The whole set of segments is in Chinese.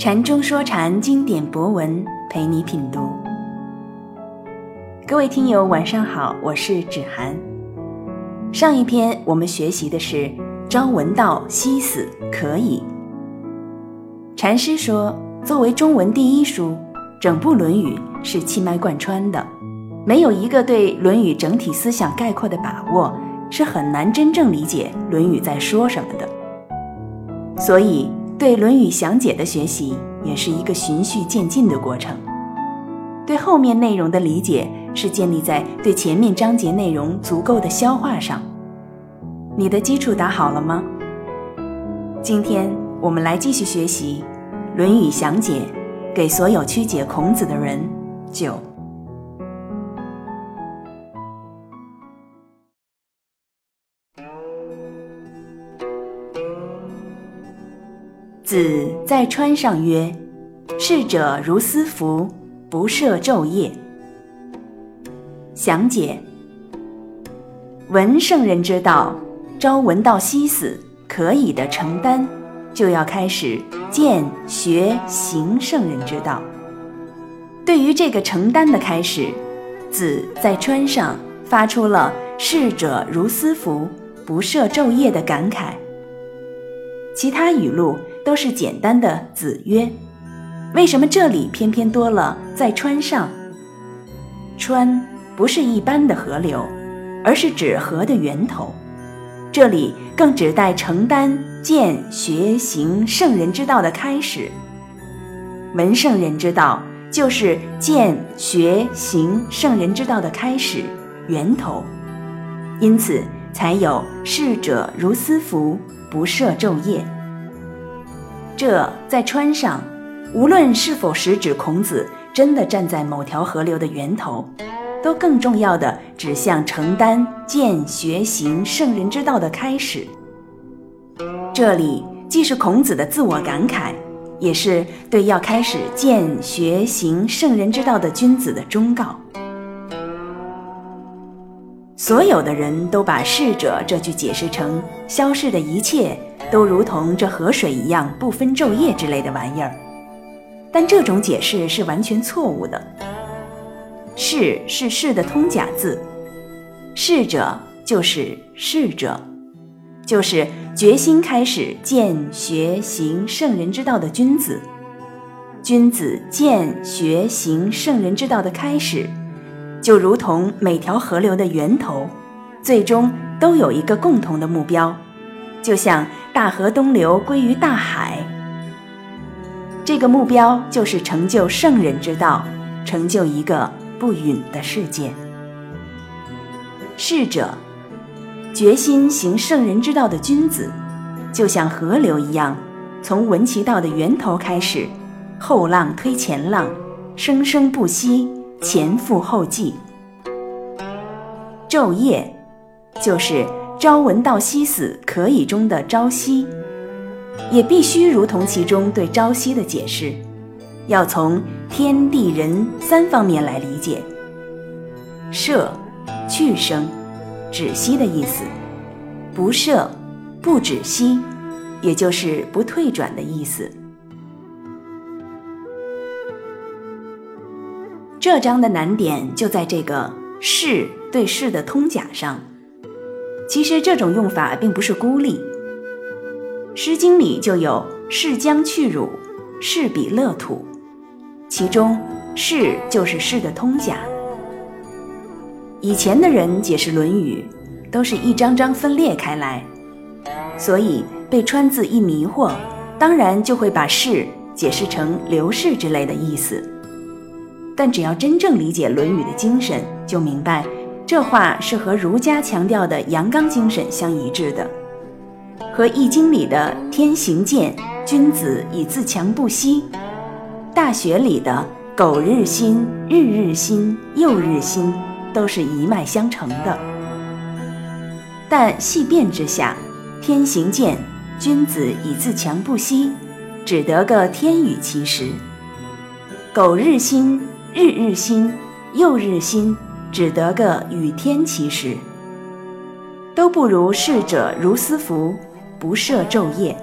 禅中说禅经典博文，陪你品读。各位听友，晚上好，我是芷涵。上一篇我们学习的是“朝闻道，夕死可矣”。禅师说，作为中文第一书，整部《论语》是气脉贯穿的，没有一个对《论语》整体思想概括的把握，是很难真正理解《论语》在说什么的。所以，对《论语》详解的学习也是一个循序渐进的过程。对后面内容的理解是建立在对前面章节内容足够的消化上。你的基础打好了吗？今天我们来继续学习《论语详解》，给所有曲解孔子的人。九。子在川上曰：“逝者如斯夫，不舍昼夜。”详解：闻圣人之道，朝闻道，夕死可以的承担，就要开始见学行圣人之道。对于这个承担的开始，子在川上发出了“逝者如斯夫，不舍昼夜”的感慨。其他语录。都是简单的“子曰”，为什么这里偏偏多了“在川上”？川不是一般的河流，而是指河的源头。这里更指代承担见学行圣人之道的开始。闻圣人之道，就是见学行圣人之道的开始源头，因此才有“逝者如斯夫，不涉昼夜”。这在川上，无论是否实指孔子真的站在某条河流的源头，都更重要的指向承担见学行圣人之道的开始。这里既是孔子的自我感慨，也是对要开始见学行圣人之道的君子的忠告。所有的人都把“逝者”这句解释成消逝的一切。都如同这河水一样不分昼夜之类的玩意儿，但这种解释是完全错误的。逝是逝的通假字，逝者就是逝者，就是决心开始见学行圣人之道的君子。君子见学行圣人之道的开始，就如同每条河流的源头，最终都有一个共同的目标。就像大河东流归于大海，这个目标就是成就圣人之道，成就一个不允的世界。逝者，决心行圣人之道的君子，就像河流一样，从闻其道的源头开始，后浪推前浪，生生不息，前赴后继。昼夜，就是。朝闻道，夕死可以中的朝夕，也必须如同其中对朝夕的解释，要从天地人三方面来理解。舍，去生，止息的意思；不舍，不止息，也就是不退转的意思。这章的难点就在这个“是”对“是”的通假上。其实这种用法并不是孤立，《诗经》里就有“士将去汝，士比乐土”，其中“士”就是“士”的通假。以前的人解释《论语》，都是一章章分裂开来，所以被川字一迷惑，当然就会把“士”解释成刘氏之类的意思。但只要真正理解《论语》的精神，就明白。这话是和儒家强调的阳刚精神相一致的，和《易经》里的“天行健，君子以自强不息”，《大学》里的“苟日新，日日新，又日新”都是一脉相承的。但细辨之下，“天行健，君子以自强不息”只得个天与其实；“苟日新，日日新，又日新”。只得个与天齐时，都不如逝者如斯夫，不涉昼夜。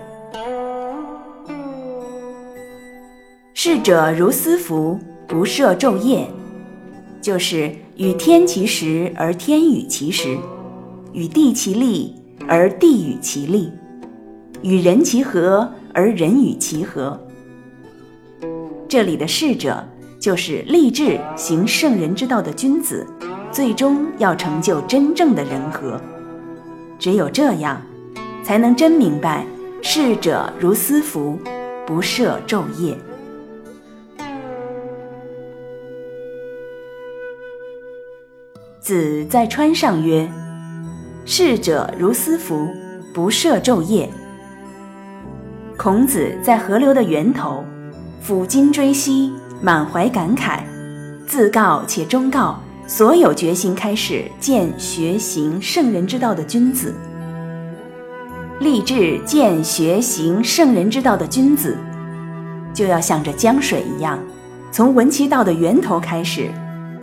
逝者如斯夫，不设昼夜，就是与天齐时而天与其时，与地其利而地与其利，与人其和而人与其和。这里的逝者，就是立志行圣人之道的君子，最终要成就真正的人和。只有这样，才能真明白“逝者如斯夫，不设昼夜”。子在川上曰：“逝者如斯夫，不设昼夜。”孔子在河流的源头。抚今追昔，满怀感慨，自告且忠告所有决心开始见学行圣人之道的君子。立志见学行圣人之道的君子，就要像这江水一样，从闻其道的源头开始，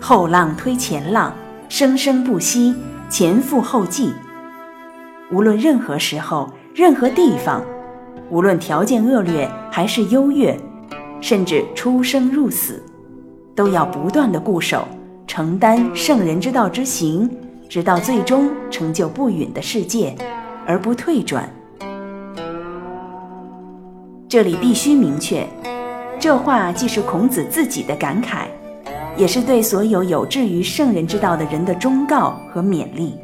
后浪推前浪，生生不息，前赴后继。无论任何时候、任何地方，无论条件恶劣还是优越。甚至出生入死，都要不断的固守，承担圣人之道之行，直到最终成就不允的世界，而不退转。这里必须明确，这话既是孔子自己的感慨，也是对所有有志于圣人之道的人的忠告和勉励。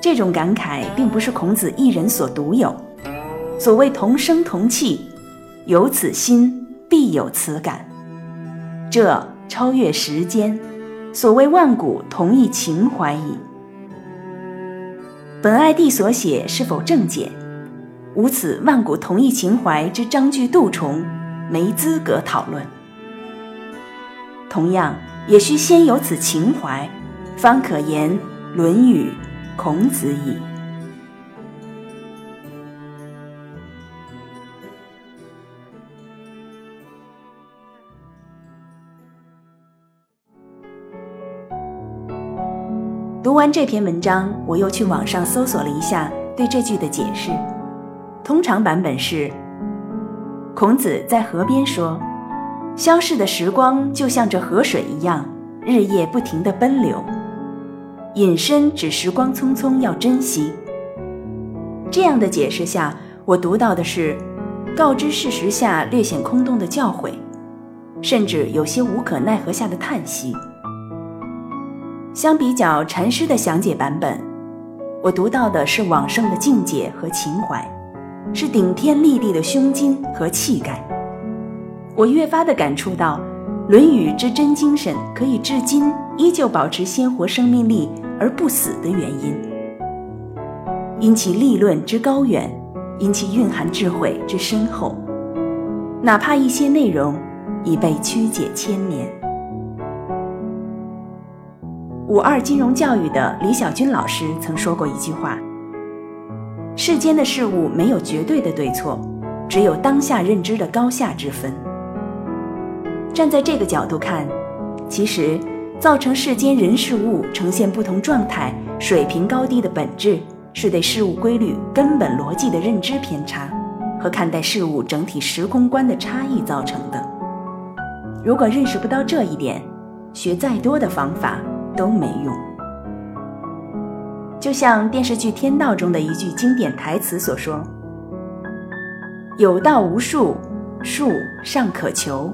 这种感慨并不是孔子一人所独有，所谓同声同气。有此心，必有此感。这超越时间，所谓万古同一情怀矣。本爱弟所写是否正解？无此万古同一情怀之章句杜重，没资格讨论。同样，也需先有此情怀，方可言《论语》孔子矣。读完这篇文章，我又去网上搜索了一下对这句的解释。通常版本是：孔子在河边说，消逝的时光就像这河水一样，日夜不停地奔流。引申指时光匆匆，要珍惜。这样的解释下，我读到的是告知事实下略显空洞的教诲，甚至有些无可奈何下的叹息。相比较禅师的详解版本，我读到的是往圣的境界和情怀，是顶天立地的胸襟和气概。我越发的感触到，《论语》之真精神可以至今依旧保持鲜活生命力而不死的原因，因其立论之高远，因其蕴含智慧之深厚，哪怕一些内容已被曲解千年。五二金融教育的李小军老师曾说过一句话：“世间的事物没有绝对的对错，只有当下认知的高下之分。”站在这个角度看，其实造成世间人事物呈现不同状态、水平高低的本质，是对事物规律根本逻辑的认知偏差和看待事物整体时空观的差异造成的。如果认识不到这一点，学再多的方法。都没用，就像电视剧《天道》中的一句经典台词所说：“有道无术，术尚可求；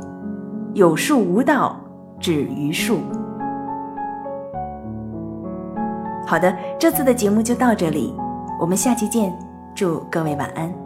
有术无道，止于术。”好的，这次的节目就到这里，我们下期见，祝各位晚安。